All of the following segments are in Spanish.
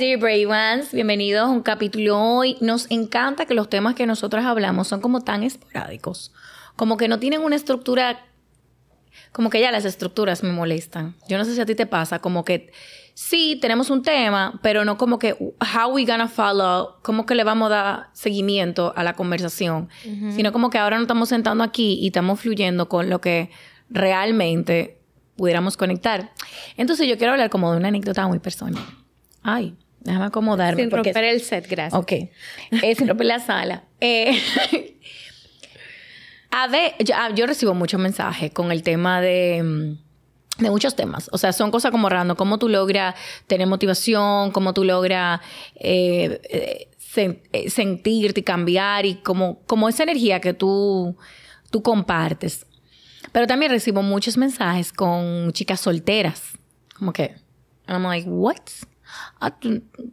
Dear brave ones. Bienvenidos a un capítulo hoy. Nos encanta que los temas que nosotros hablamos son como tan esporádicos, como que no tienen una estructura, como que ya las estructuras me molestan. Yo no sé si a ti te pasa, como que sí, tenemos un tema, pero no como que how we gonna follow, como que le vamos a dar seguimiento a la conversación, sino como que ahora nos estamos sentando aquí y estamos fluyendo con lo que realmente pudiéramos conectar. Entonces yo quiero hablar como de una anécdota muy personal. Ay, déjame acomodarme. Sin romper el set, gracias. Ok. Eh, sin romper la sala. Eh, a ver, yo, ah, yo, recibo muchos mensajes con el tema de, mm, de muchos temas. O sea, son cosas como random. Cómo tú logras tener motivación, cómo tú logras eh, eh, sentirte y cambiar y como, como esa energía que tú, tú compartes. Pero también recibo muchos mensajes con chicas solteras. Como que, I'm like, what? Ah,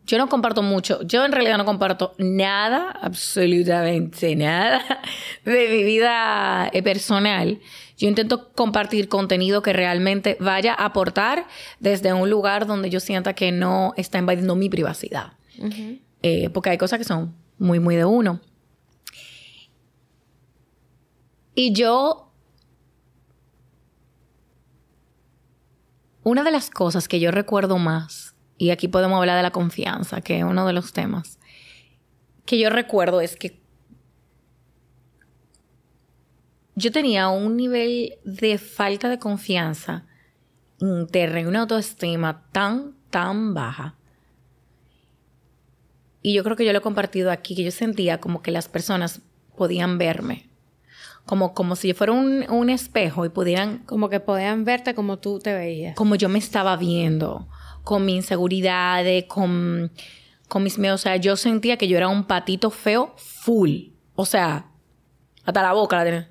yo no comparto mucho, yo en realidad no comparto nada, absolutamente nada de mi vida eh, personal. Yo intento compartir contenido que realmente vaya a aportar desde un lugar donde yo sienta que no está invadiendo mi privacidad. Eh, porque hay cosas que son muy, muy de uno. Y yo una de las cosas que yo recuerdo más y aquí podemos hablar de la confianza, que es uno de los temas, que yo recuerdo es que yo tenía un nivel de falta de confianza interna y una autoestima tan, tan baja. Y yo creo que yo lo he compartido aquí, que yo sentía como que las personas podían verme. Como, como si yo fuera un, un espejo y pudieran... Como que podían verte como tú te veías. Como yo me estaba viendo con mi inseguridad, con, con mis miedos. O sea, yo sentía que yo era un patito feo full. O sea, hasta la boca la tenía.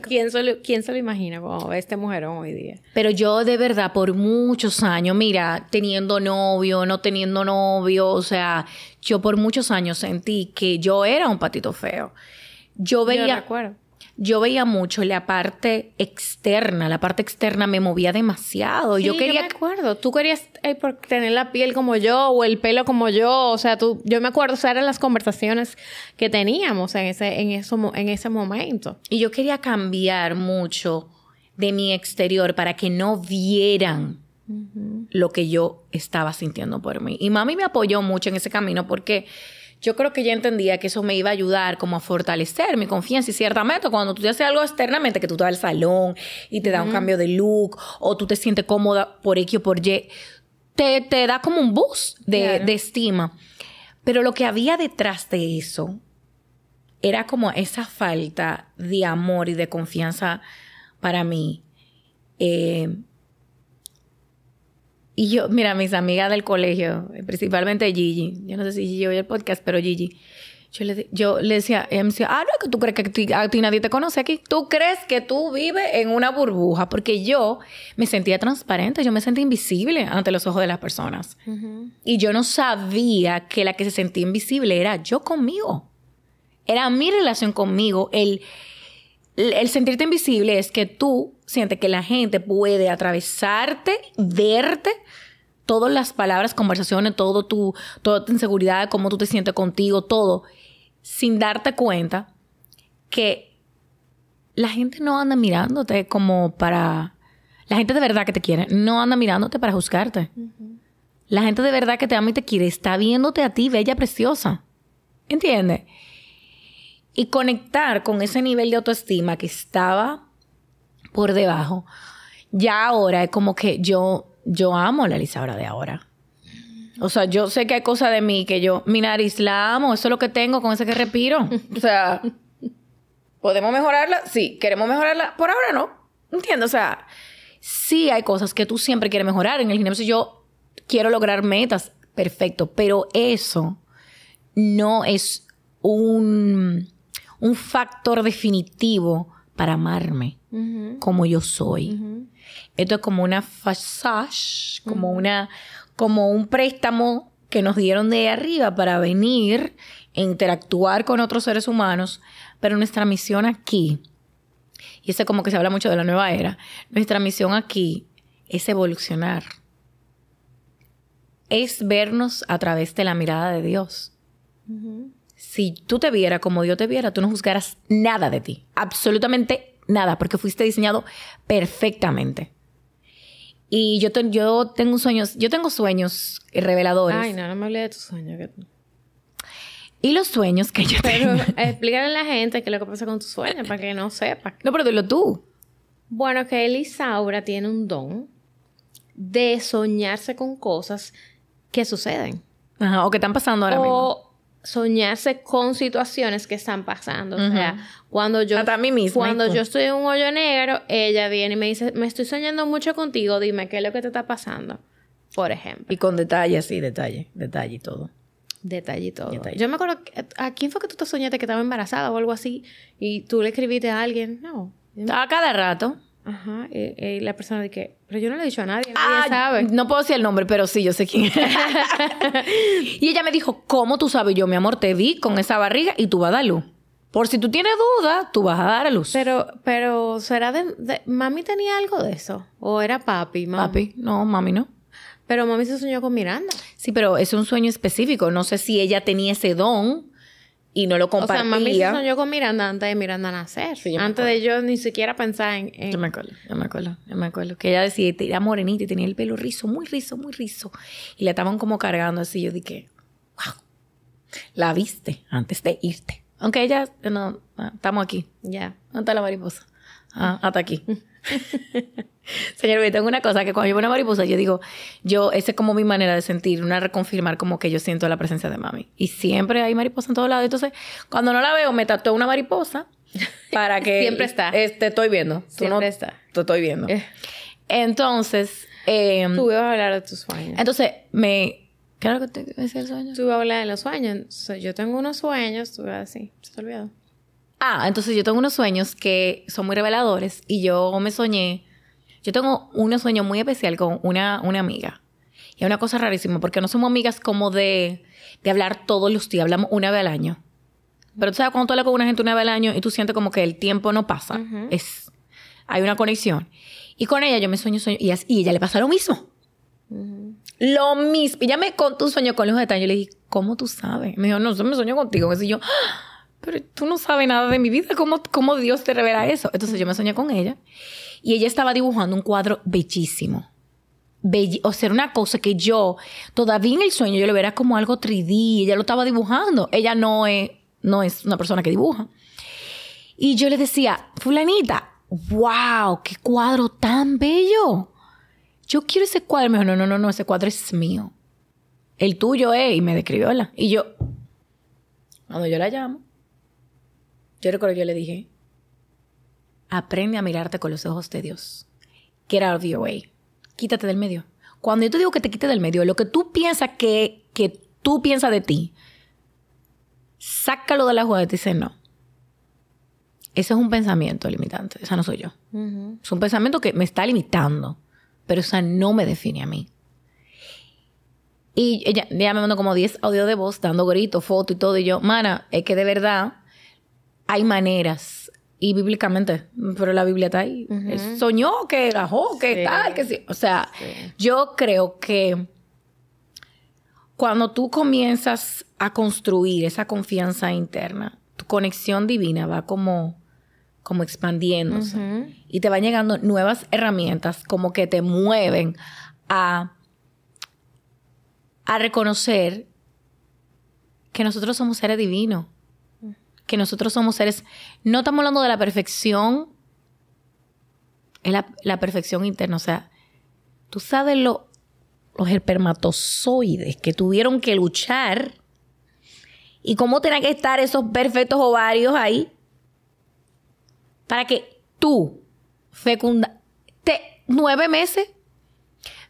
¿Quién se, lo, ¿Quién se lo imagina como este mujerón hoy día? Pero yo de verdad por muchos años, mira, teniendo novio, no teniendo novio, o sea, yo por muchos años sentí que yo era un patito feo. Yo veía... Yo recuerdo yo veía mucho la parte externa, la parte externa me movía demasiado. yo quería. Yo me acuerdo, tú querías eh, tener la piel como yo o el pelo como yo, o sea, tú, yo me acuerdo, o sea, eran las conversaciones que teníamos en ese, en eso, en ese momento. Y yo quería cambiar mucho de mi exterior para que no vieran lo que yo estaba sintiendo por mí. Y mami me apoyó mucho en ese camino porque yo creo que ya entendía que eso me iba a ayudar como a fortalecer mi confianza. Y ciertamente, cuando tú te haces algo externamente, que tú te vas al salón y te da un cambio de look, o tú te sientes cómoda por X o por Y, te, te da como un boost de, de estima. Pero lo que había detrás de eso era como esa falta de amor y de confianza para mí. Eh, y yo, mira, mis amigas del colegio, principalmente Gigi, yo no sé si Gigi oye el podcast, pero Gigi, yo le, yo le decía, ella me decía, ah, no, que tú crees que a ti, nadie te conoce aquí. Tú crees que tú vives en una burbuja, porque yo me sentía transparente, yo me sentía invisible ante los ojos de las personas. Y yo no sabía que la que se sentía invisible era yo conmigo. Era mi relación conmigo. El, el sentirte invisible es que tú sientes que la gente puede atravesarte, verte, todas las palabras, conversaciones, todo tu, toda tu inseguridad, cómo tú te sientes contigo, todo, sin darte cuenta que la gente no anda mirándote como para... La gente de verdad que te quiere no anda mirándote para juzgarte. La gente de verdad que te ama y te quiere está viéndote a ti, bella, preciosa. ¿Entiendes? Y conectar con ese nivel de autoestima que estaba por debajo, ya ahora es como que yo, yo amo a la Lisaura de ahora. O sea, yo sé que hay cosas de mí que yo, mi nariz la amo, eso es lo que tengo con ese que respiro. O sea, ¿podemos mejorarla? Sí. ¿Queremos mejorarla? Por ahora no. Entiendo, o sea, sí hay cosas que tú siempre quieres mejorar. En el gimnasio yo quiero lograr metas, perfecto, pero eso no es un un factor definitivo para amarme como yo soy. Esto es como una fasage, como una, como un préstamo que nos dieron de arriba para venir e interactuar con otros seres humanos, pero nuestra misión aquí, y eso como que se habla mucho de la nueva era, nuestra misión aquí es evolucionar. es vernos a través de la mirada de Dios. Si tú te vieras como Dios te viera, tú no juzgaras nada de ti. Absolutamente nada, porque fuiste diseñado perfectamente. Y yo, yo tengo sueños, yo tengo sueños reveladores. Ay, no, no me hablé de tus sueños. Y los sueños que yo pero, tengo. explícale a la gente qué es lo que pasa con tus sueños para que no sepa. No, pero dilo tú. Bueno, que Elisaura tiene un don de soñarse con cosas que suceden. Ajá, o que están pasando ahora mismo. Soñarse con situaciones que están pasando. O sea, cuando yo... Hasta a mí misma. Cuando yo estoy en un hoyo negro, ella viene y me dice, me estoy soñando mucho contigo, dime qué es lo que te está pasando. Por ejemplo. Y con detalle, sí, detalle, detalle y todo. Detalle y todo. Yo me acuerdo, ¿a quién fue que tú te soñaste que estaba embarazada o algo así? Y tú le escribiste a alguien, no. A cada rato. Ajá, y, la persona de que, pero yo no le he dicho a nadie, nadie ah, sabe. No puedo decir el nombre, pero sí, yo sé quién. y ella me dijo, ¿cómo tú sabes? Yo, mi amor, te vi con esa barriga y tú vas a dar luz. Por si tú tienes duda, tú vas a dar a luz. Pero, pero, ¿será de, ¿Mami tenía algo de eso? ¿O era papi? Papi, no, mami no. Pero mami se soñó con Miranda. Sí, pero es un sueño específico. No sé si ella tenía ese don y no lo compartía. O sea, mami se soñó con Miranda antes de Miranda nacer. antes de yo ni siquiera pensar en, Yo me acuerdo, yo me acuerdo, yo me acuerdo. Que ella decía, era morenita y tenía el pelo rizo, muy rizo, muy rizo. Y la estaban como cargando así. Yo dije, wow, la viste antes de irte. Aunque ella, no, estamos aquí. Ya. ¿Dónde está la mariposa? Ah, hasta aquí. Señor, yo tengo una cosa que cuando yo veo una mariposa, yo digo, yo, esa es como mi manera de sentir, una reconfirmar como que yo siento la presencia de mami. Y siempre hay mariposa en todos lados. Entonces, cuando no la veo, me tatúo una mariposa para que. siempre está. te estoy viendo. siempre está. Te estoy viendo. Eh. Entonces. Eh, Tú ibas a hablar de tus sueños. Entonces, me. ¿Qué era lo que te decía el sueño? Tú ibas a hablar de los sueños. Yo tengo unos sueños, tú así. Se te olvidó. Ah, entonces yo tengo unos sueños que son muy reveladores y yo me soñé. Yo tengo un sueño muy especial con una, una amiga. Y es una cosa rarísima porque no somos amigas como de, de hablar todos los días, hablamos una vez al año. Pero tú sabes, cuando tú hablas con una gente una vez al año y tú sientes como que el tiempo no pasa, es, hay una conexión. Y con ella yo me sueño, sueño, y, y ella le pasa lo mismo. Lo mismo. Y ella me contó un sueño con los detalles. Yo le dije, ¿cómo tú sabes? Me dijo, no, yo me sueño contigo. Y yo, ¡Ah! Pero tú no sabes nada de mi vida, ¿cómo, cómo Dios te revela eso? Entonces yo me soñé con ella y ella estaba dibujando un cuadro bellísimo. o sea, una cosa que yo, todavía en el sueño, yo lo vería como algo 3D, ella lo estaba dibujando. Ella no es, no es una persona que dibuja. Y yo le decía, fulanita, wow, qué cuadro tan bello. Yo quiero ese cuadro. Me dijo, no, no, no, no, ese cuadro es mío. El tuyo es, y me describió la. Y yo, cuando yo la llamo, yo recuerdo que yo le dije, aprende a mirarte con los ojos de Dios. Get out of your way. Quítate del medio. Cuando yo te digo que te quite del medio, lo que tú piensas que, que tú piensas de ti, sácalo de la jugada y te dice no. Ese es un pensamiento limitante. Esa no soy yo. Es un pensamiento que me está limitando, pero esa no me define a mí. Y ella, ella me mandó como 10 audios de voz dando gritos, fotos y todo. Y yo, mana, es que de verdad hay maneras. Y bíblicamente, pero la Biblia está ahí. Soñó que gajó, que tal, que sí. O sea, yo creo que cuando tú comienzas a construir esa confianza interna, tu conexión divina va como, como expandiéndose. Y te van llegando nuevas herramientas como que te mueven a, a reconocer que nosotros somos seres divinos que nosotros somos seres, no estamos hablando de la perfección, es la, perfección interna, o sea, tú sabes lo, los espermatozoides que tuvieron que luchar y cómo tienen que estar esos perfectos ovarios ahí para que tú fecunda nueve meses.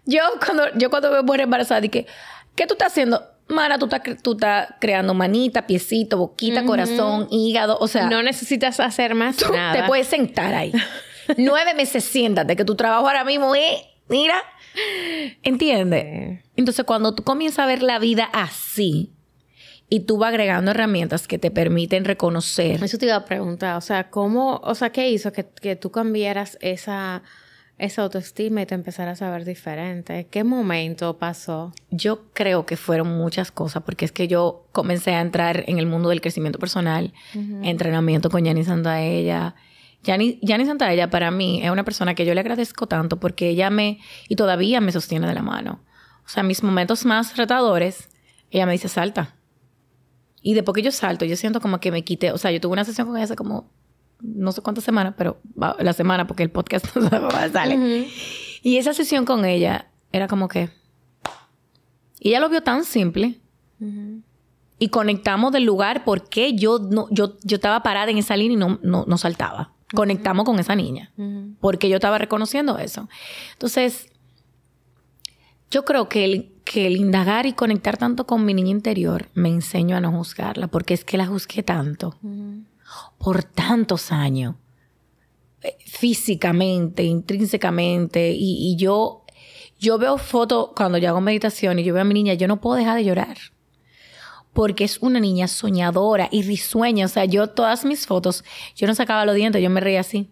Yo cuando, yo cuando me voy embarazada dije, ¿qué tú estás haciendo? Mara, tú estás, tú estás creando manita, piecito, boquita, corazón, hígado, o sea... No necesitas hacer más tú te puedes sentar ahí. Nueve meses siéntate, que tu trabajo ahora mismo es... Mira, ¿entiendes? Entonces, cuando tú comienzas a ver la vida así y tú vas agregando herramientas que te permiten reconocer... Eso te iba a preguntar, o sea, ¿cómo... O sea, ¿qué hizo que, que tú cambiaras esa esa autoestima y te empezaras a ver diferente? ¿Qué momento pasó? Yo creo que fueron muchas cosas, porque es que yo comencé a entrar en el mundo del crecimiento personal, entrenamiento con Yani Santaella. Yani, Yani Santaella para mí es una persona que yo le agradezco tanto porque ella me, y todavía me sostiene de la mano. O sea, mis momentos más retadores, ella me dice, salta. Y después que yo salto, yo siento como que me quité. O sea, yo tuve una sesión con ella hace como no sé cuántas semanas, pero la semana porque el podcast no sale. Y esa sesión con ella era como que... Y ella lo vio tan simple. Y conectamos del lugar porque yo, no, yo, yo estaba parada en esa línea y no, no, no saltaba. Conectamos con esa niña. Porque yo estaba reconociendo eso. Entonces, yo creo que el, que el indagar y conectar tanto con mi niña interior me enseñó a no juzgarla, porque es que la juzgué tanto por tantos años, eh, físicamente, intrínsecamente, y, yo, yo veo fotos cuando yo hago meditación y yo veo a mi niña, yo no puedo dejar de llorar. Porque es una niña soñadora y risueña. O sea, yo todas mis fotos, yo no sacaba los dientes, yo me reía así.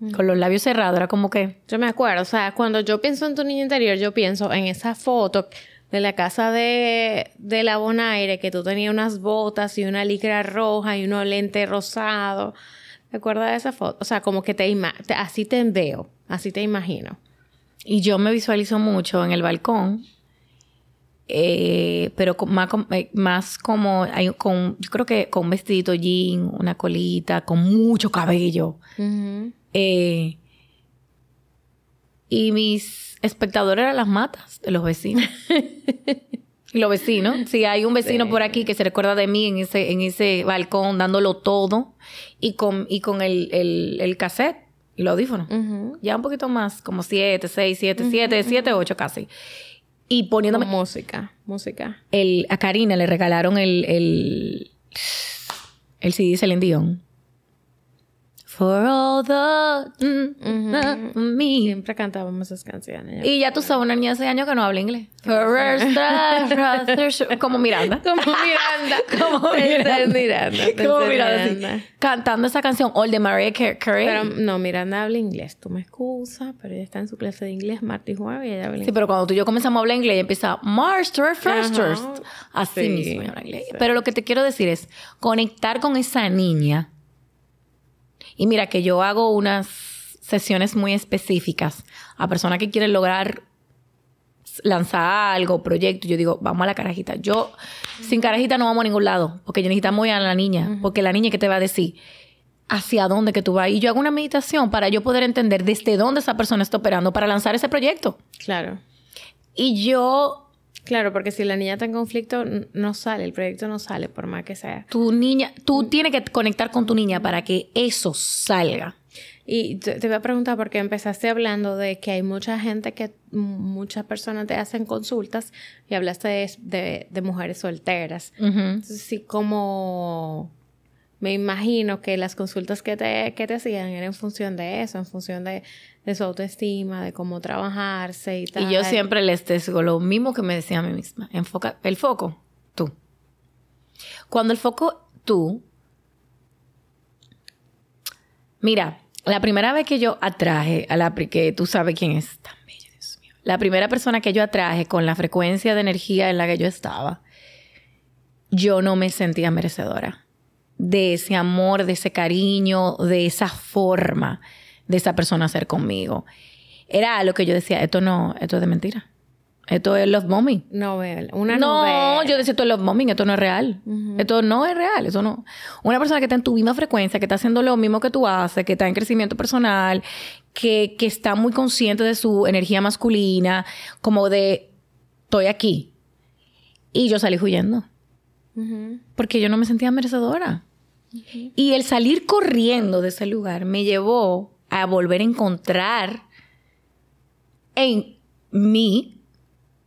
Mm. Con los labios cerrados, era como que... Yo me acuerdo, o sea, cuando yo pienso en tu niña interior, yo pienso en esa foto de la casa de, de la Bonaire, que tú tenías unas botas y una licra roja y unos lentes rosados. ¿Te acuerdas de esa foto? O sea, como que te, así te veo, así te imagino. Y yo me visualizo mucho en el balcón, eh, pero más, eh, más como, con, yo creo que con un vestidito jean, una colita, con mucho cabello. eh, y mis espectador eran las matas de los vecinos. los vecinos, si hay un vecino por aquí que se recuerda de mí en ese, en ese balcón dándolo todo y con, y con el, el, el cassette y los audífonos. Ya un poquito más, como siete, seis, siete, siete, siete, ocho casi. Y poniéndome... música, música. El, a Karina le regalaron el, el, el CD Celine Dion. For all the... Mm, me. Siempre cantábamos esas canciones. Y ya tú sabes, una niña hace años que no habla inglés. como Miranda. Como Miranda. como Miranda. como Miranda. Cantando esa canción, All de Mariah Carey. Pero no, Miranda habla inglés. Tú me excusas, pero ella está en su clase de inglés, martes y jueves, y ella habla inglés. Sí, pero cuando tú y yo comenzamos a hablar inglés, ella empieza, March, first, Así mismo inglés. Pero lo que te quiero decir es, conectar con esa niña y mira que yo hago unas sesiones muy específicas a personas que quieren lograr lanzar algo, proyecto. Yo digo, vamos a la carajita. Yo, sin carajita no vamos a ningún lado, porque yo necesitamos ir a la niña, porque la niña que te va a decir hacia dónde que tú vas. Y yo hago una meditación para yo poder entender desde dónde esa persona está operando para lanzar ese proyecto. Claro. Y yo Claro, porque si la niña está en conflicto, no sale, el proyecto no sale, por más que sea. Tu niña, tú tienes que conectar con tu niña para que eso salga. Y te, voy a preguntar, porque empezaste hablando de que hay mucha gente que, muchas personas te hacen consultas y hablaste de, de, mujeres solteras. Entonces, sí, como me imagino que las consultas que te, que te hacían eran en función de eso, en función de, de su autoestima, de cómo trabajarse y tal. Y yo siempre les digo lo mismo que me decía a mí misma. Enfoca el foco, tú. Cuando el foco, tú. Mira, la primera vez que yo atraje a la que tú sabes quién es, tan bello, Dios mío. La primera persona que yo atraje con la frecuencia de energía en la que yo estaba, yo no me sentía merecedora de ese amor, de ese cariño, de esa forma de esa persona ser conmigo. Era lo que yo decía, esto no, esto es de mentira. Esto es love bombing. Novela. Una no, yo decía esto es love bombing, esto no es real. Esto no es real, eso no. Una persona que está en tu misma frecuencia, que está haciendo lo mismo que tú haces, que está en crecimiento personal, que, que está muy consciente de su energía masculina, como de estoy aquí. Y yo salí huyendo. Porque yo no me sentía merecedora. Y el salir corriendo de ese lugar me llevó a volver a encontrar en mí,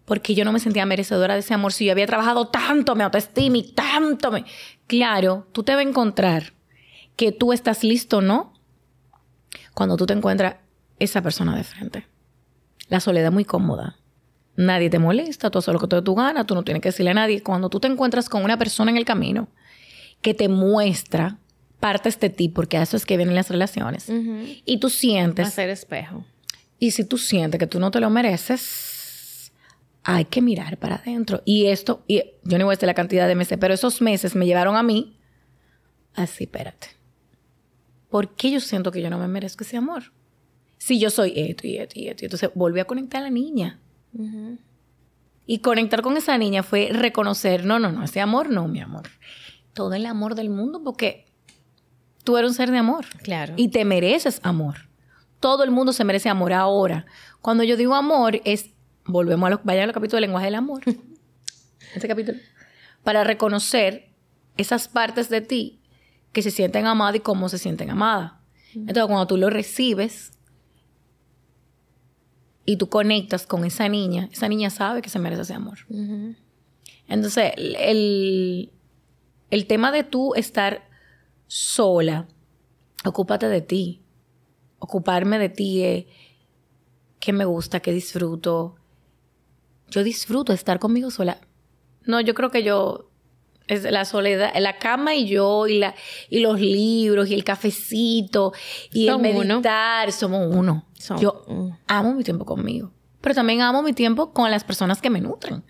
porque yo no me sentía merecedora de ese amor. Si yo había trabajado tanto, me autoestima y tanto me... Claro, tú te vas a encontrar que tú estás listo, ¿no? Cuando tú te encuentras esa persona de frente. La soledad muy cómoda. Nadie te molesta, tú haces lo que te da tu gana, tú no tienes que decirle a nadie. Cuando tú te encuentras con una persona en el camino que te muestra partes de ti, porque a eso es que vienen las relaciones, y tú sientes... Hacer espejo. Y si tú sientes que tú no te lo mereces, hay que mirar para adentro. Y esto, y yo no voy a decir la cantidad de meses, pero esos meses me llevaron a mí así, espérate. ¿Por qué yo siento que yo no me merezco ese amor? Si yo soy esto y esto y esto. Entonces volví a conectar a la niña. Y conectar con esa niña fue reconocer, no, no, no, ese amor no, mi amor. Todo el amor del mundo porque tú eres un ser de amor. Claro. Y te mereces amor. Todo el mundo se merece amor ahora. Cuando yo digo amor es, volvemos a lo, vaya al capítulo del lenguaje del amor. Ese capítulo. Para reconocer esas partes de ti que se sienten amadas y cómo se sienten amadas. Entonces, cuando tú lo recibes, y tú conectas con esa niña, esa niña sabe que se merece ese amor. Entonces, el, el tema de tú estar sola, ocúpate de ti. Ocuparme de ti es que me gusta, que disfruto. Yo disfruto estar conmigo sola. No, yo creo que yo es la soledad, la cama y yo, y, la, y los libros, y el cafecito, y el meditar, somos uno. yo amo mi tiempo conmigo, pero también amo mi tiempo con las personas que me nutren.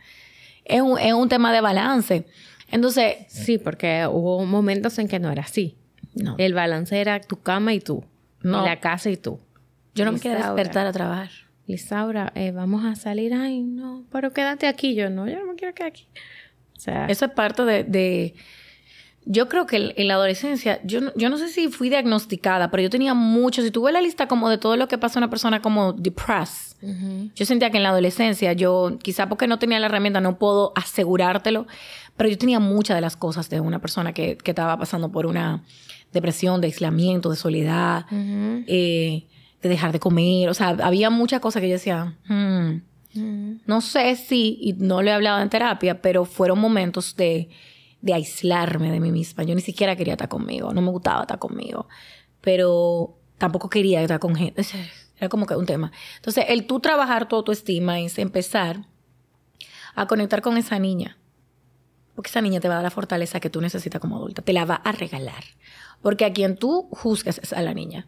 Es un, es un tema de balance. Entonces... Sí, porque hubo momentos en que no era así. No. El balance era tu cama y tú. No. la casa y tú. Yo no me quiero despertar a trabajar. Lisaura, eh, vamos a salir. Ay, no, pero quédate aquí. Yo no, yo no me quiero quedar aquí. Eso es parte de, Yo creo que en la adolescencia, yo no, yo no sé si fui diagnosticada, pero yo tenía mucho. Si tuve la lista como de todo lo que pasa a una persona como depressed, yo sentía que en la adolescencia, yo, quizá porque no tenía la herramienta, no puedo asegurártelo, pero yo tenía muchas de las cosas de una persona que, estaba pasando por una depresión, de aislamiento, de soledad, eh, de dejar de comer. O sea, había muchas cosas que yo decía, hmm, no sé si, y no lo he hablado en terapia, pero fueron momentos de, de aislarme de mí misma. Yo ni siquiera quería estar conmigo, no me gustaba estar conmigo, pero tampoco quería estar con gente. Era como que un tema. Entonces, el tú trabajar tu autoestima es empezar a conectar con esa niña. Porque esa niña te va a dar la fortaleza que tú necesitas como adulta. Te la va a regalar. Porque a quien tú juzgas es a la niña.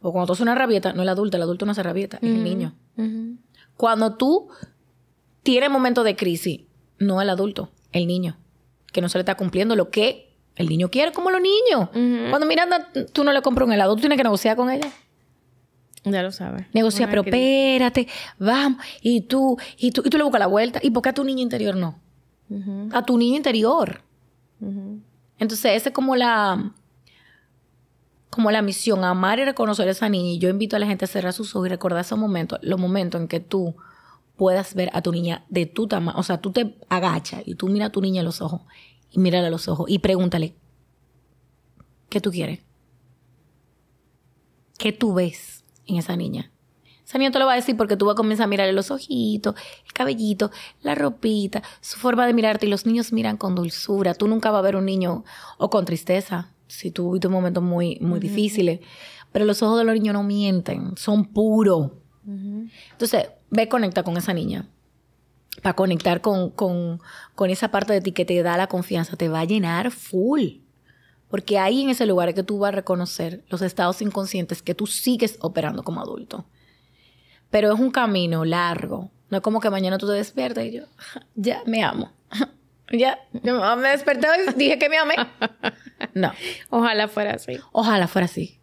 O cuando tú haces una rabieta, no el adulto, el adulto no hace rabieta, es el niño. Cuando tú tienes momentos de crisis, no el adulto, el niño, que no se le está cumpliendo lo que el niño quiere, como los niños. Cuando Miranda, tú no le compras un helado, tú tienes que negociar con ella. Ya lo sabes. Negocia, pero espérate, vamos. Y tú, y tú, y tú le buscas la vuelta. ¿Y por qué a tu niño interior no? A tu niño interior. Entonces, esa es como la, como la misión, amar y reconocer a esa niña. Y yo invito a la gente a cerrar sus ojos y recordar esos momentos, los momentos en que tú puedas ver a tu niña de tu tamaño. O sea, tú te agachas y tú miras a tu niña a los ojos y mírale a los ojos y pregúntale, ¿qué tú quieres? ¿Qué tú ves en esa niña? Esa niña te lo va a decir porque tú vas a comenzar a mirarle los ojitos, el cabellito, la ropita, su forma de mirarte y los niños miran con dulzura. Tú nunca vas a ver un niño o con tristeza si tú tuviste momentos muy, muy difíciles. Pero los ojos de los niños no mienten, son puros. Entonces, ve conecta con esa niña. Para conectar con, con, con, esa parte de ti que te da la confianza, te va a llenar full. Porque ahí en ese lugar es que tú vas a reconocer los estados inconscientes que tú sigues operando como adulto. Pero es un camino largo. No es como que mañana tú te despiertas y yo, ya me amo. Ya, me desperté y dije que me amé. No. Ojalá fuera así. Ojalá fuera así.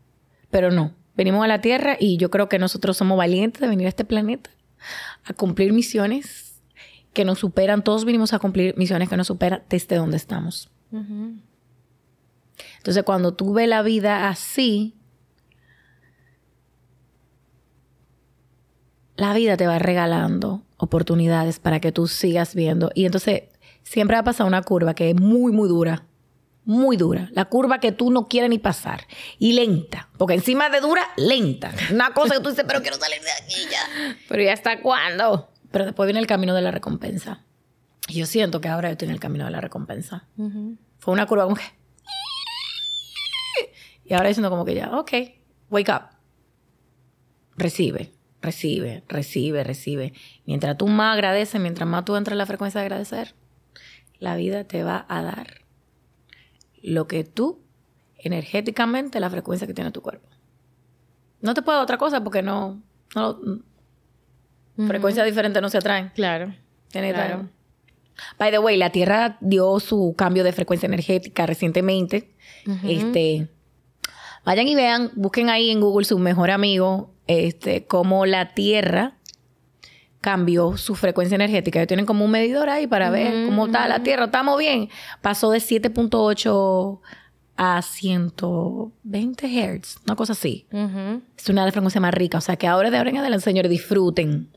Pero no. Venimos a la Tierra y yo creo que nosotros somos valientes de venir a este planeta a cumplir misiones que nos superan. Todos vinimos a cumplir misiones que nos superan desde donde estamos. Entonces, cuando tú ves la vida así, la vida te va regalando oportunidades para que tú sigas viendo. Y entonces siempre va a pasar una curva que es muy, muy dura. Muy dura. La curva que tú no quieres ni pasar. Y lenta. Porque encima de dura, lenta. Una cosa que tú dices, pero quiero salir de aquí ya. Pero ¿y hasta cuándo? Pero después viene el camino de la recompensa. Y yo siento que ahora estoy en el camino de la recompensa. Fue una curva como que... Y ahora diciendo como que ya, ok, wake up. Recibe, recibe, recibe, recibe. Mientras tú más agradeces, mientras más tú entras en la frecuencia de agradecer, la vida te va a dar lo que tú energéticamente la frecuencia que tiene tu cuerpo. No te puedo otra cosa porque no... no Frecuencias diferentes no se atraen. Claro. Tiene claro. By the way, la Tierra dio su cambio de frecuencia energética recientemente. Este, vayan y vean, busquen ahí en Google su mejor amigo, este, cómo la Tierra cambió su frecuencia energética. Ellos tienen como un medidor ahí para ver cómo está la Tierra. ¿Estamos bien? Pasó de 7.8 a 120 Hz, una cosa así. Es una frecuencia más rica. O sea que ahora de ahora en adelante, señores, disfruten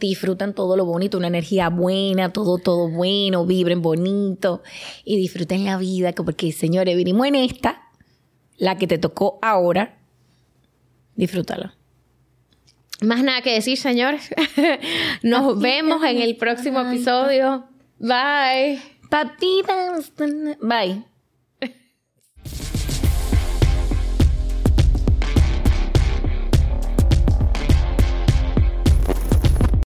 disfruten todo lo bonito, una energía buena, todo, todo bueno, vibren bonito y disfruten la vida, porque señores, vinimos en esta, la que te tocó ahora, disfrútala. Más nada que decir, señores. Nos vemos en el próximo episodio. Bye. Patitas. Bye.